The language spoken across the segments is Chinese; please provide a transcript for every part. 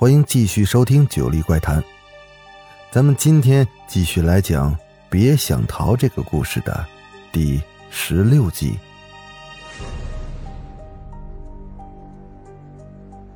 欢迎继续收听《九黎怪谈》。咱们今天继续来讲《别想逃》这个故事的第十六集。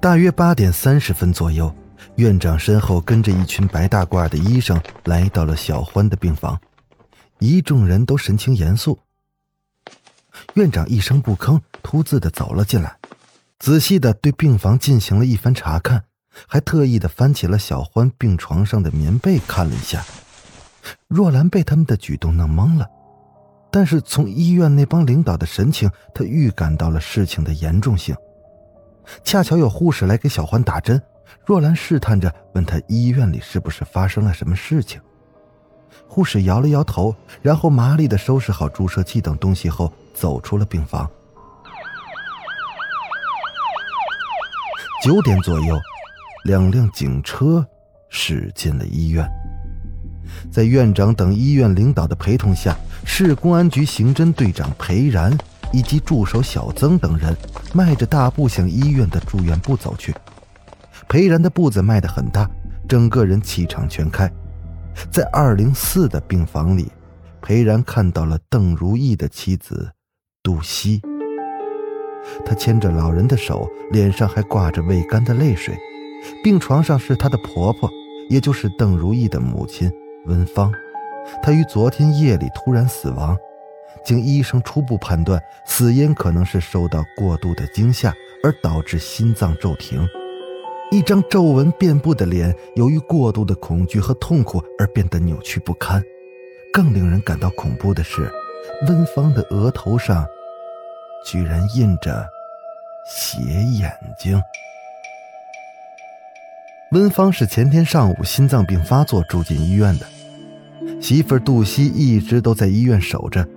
大约八点三十分左右，院长身后跟着一群白大褂的医生来到了小欢的病房，一众人都神情严肃。院长一声不吭，突兀的走了进来。仔细的对病房进行了一番查看，还特意的翻起了小欢病床上的棉被看了一下。若兰被他们的举动弄懵了，但是从医院那帮领导的神情，她预感到了事情的严重性。恰巧有护士来给小欢打针，若兰试探着问他医院里是不是发生了什么事情。护士摇了摇头，然后麻利的收拾好注射器等东西后，走出了病房。九点左右，两辆警车驶进了医院。在院长等医院领导的陪同下，市公安局刑侦队长裴然以及助手小曾等人迈着大步向医院的住院部走去。裴然的步子迈得很大，整个人气场全开。在二零四的病房里，裴然看到了邓如意的妻子杜西。他牵着老人的手，脸上还挂着未干的泪水。病床上是她的婆婆，也就是邓如意的母亲温芳。她于昨天夜里突然死亡，经医生初步判断，死因可能是受到过度的惊吓而导致心脏骤停。一张皱纹遍布的脸，由于过度的恐惧和痛苦而变得扭曲不堪。更令人感到恐怖的是，温芳的额头上。居然印着斜眼睛。温芳是前天上午心脏病发作住进医院的，媳妇杜西一直都在医院守着。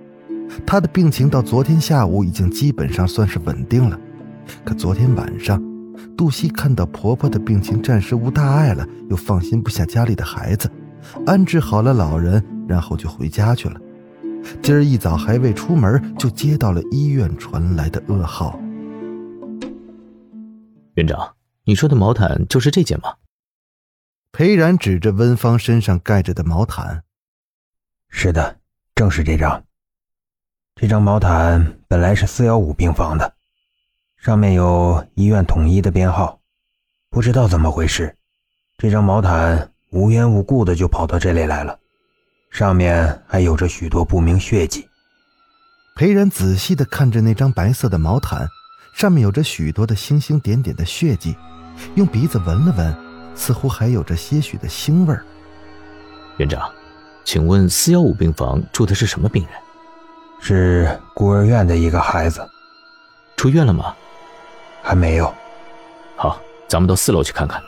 她的病情到昨天下午已经基本上算是稳定了。可昨天晚上，杜西看到婆婆的病情暂时无大碍了，又放心不下家里的孩子，安置好了老人，然后就回家去了。今儿一早还未出门，就接到了医院传来的噩耗。院长，你说的毛毯就是这件吗？裴然指着温芳身上盖着的毛毯。是的，正是这张。这张毛毯本来是四幺五病房的，上面有医院统一的编号。不知道怎么回事，这张毛毯无缘无故的就跑到这里来了。上面还有着许多不明血迹。裴然仔细的看着那张白色的毛毯，上面有着许多的星星点点的血迹，用鼻子闻了闻，似乎还有着些许的腥味儿。院长，请问四幺五病房住的是什么病人？是孤儿院的一个孩子。出院了吗？还没有。好，咱们到四楼去看看。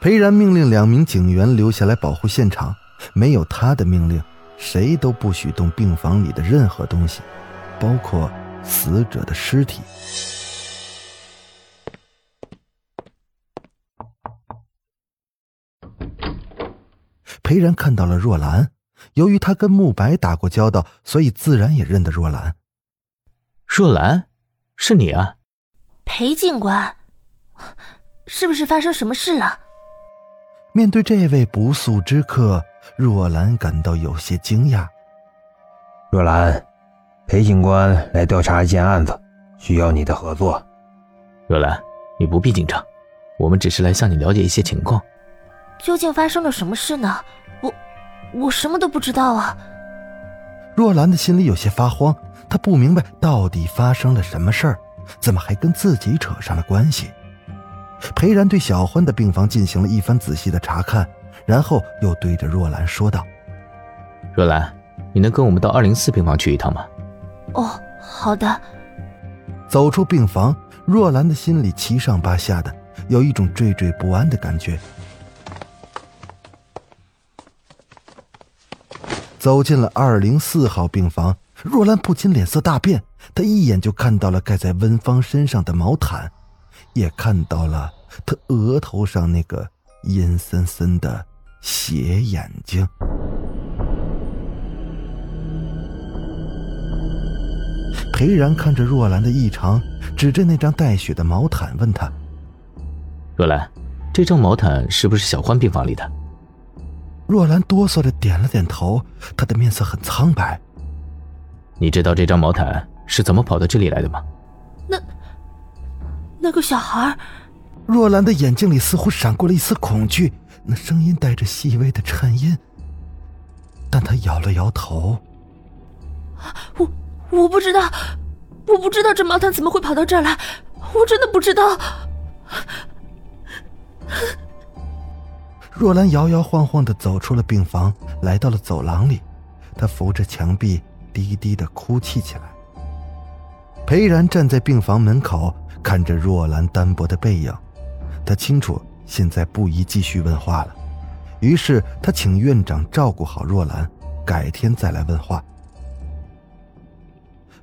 裴然命令两名警员留下来保护现场。没有他的命令，谁都不许动病房里的任何东西，包括死者的尸体。裴然看到了若兰，由于他跟慕白打过交道，所以自然也认得若兰。若兰，是你啊，裴警官，是不是发生什么事了？面对这位不速之客。若兰感到有些惊讶。若兰，裴警官来调查一件案子，需要你的合作。若兰，你不必紧张，我们只是来向你了解一些情况。究竟发生了什么事呢？我，我什么都不知道啊。若兰的心里有些发慌，她不明白到底发生了什么事儿，怎么还跟自己扯上了关系。裴然对小欢的病房进行了一番仔细的查看。然后又对着若兰说道：“若兰，你能跟我们到二零四病房去一趟吗？”“哦，好的。”走出病房，若兰的心里七上八下的，有一种惴惴不安的感觉。走进了二零四号病房，若兰不禁脸色大变。她一眼就看到了盖在温芳身上的毛毯，也看到了她额头上那个阴森森的斜眼睛。裴然看着若兰的异常，指着那张带血的毛毯问她：“若兰，这张毛毯是不是小欢病房里的？”若兰哆嗦着点了点头，她的面色很苍白。你知道这张毛毯是怎么跑到这里来的吗？那那个小孩……若兰的眼睛里似乎闪过了一丝恐惧，那声音带着细微的颤音，但她摇了摇头：“我……”我不知道，我不知道这毛毯怎么会跑到这儿来，我真的不知道。若兰摇摇晃晃的走出了病房，来到了走廊里，她扶着墙壁，低低的哭泣起来。裴然站在病房门口，看着若兰单薄的背影，他清楚现在不宜继续问话了，于是他请院长照顾好若兰，改天再来问话。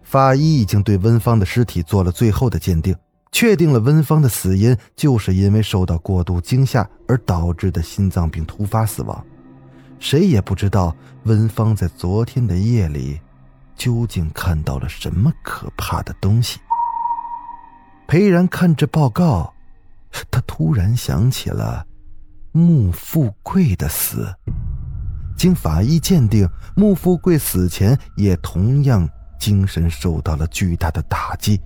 法医已经对温芳的尸体做了最后的鉴定，确定了温芳的死因就是因为受到过度惊吓而导致的心脏病突发死亡。谁也不知道温芳在昨天的夜里究竟看到了什么可怕的东西。裴然看着报告，他突然想起了穆富贵的死。经法医鉴定，穆富贵死前也同样。精神受到了巨大的打击。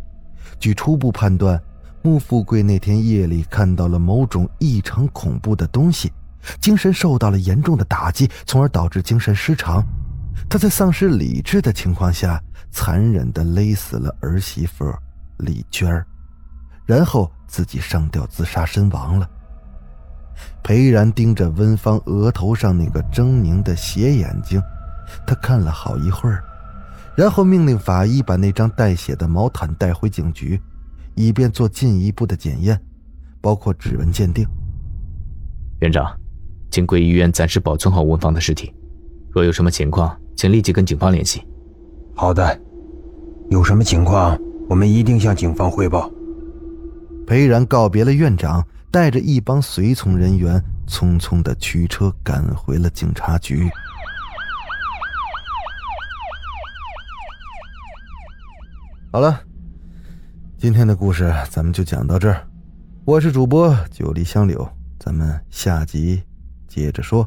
据初步判断，穆富贵那天夜里看到了某种异常恐怖的东西，精神受到了严重的打击，从而导致精神失常。他在丧失理智的情况下，残忍地勒死了儿媳妇李娟儿，然后自己上吊自杀身亡了。裴然盯着温芳额头上那个狰狞的斜眼睛，他看了好一会儿。然后命令法医把那张带血的毛毯带回警局，以便做进一步的检验，包括指纹鉴定。院长，请贵医院暂时保存好文芳的尸体，若有什么情况，请立即跟警方联系。好的，有什么情况，我们一定向警方汇报。裴然告别了院长，带着一帮随从人员，匆匆的驱车赶回了警察局。好了，今天的故事咱们就讲到这儿。我是主播九黎香柳，咱们下集接着说。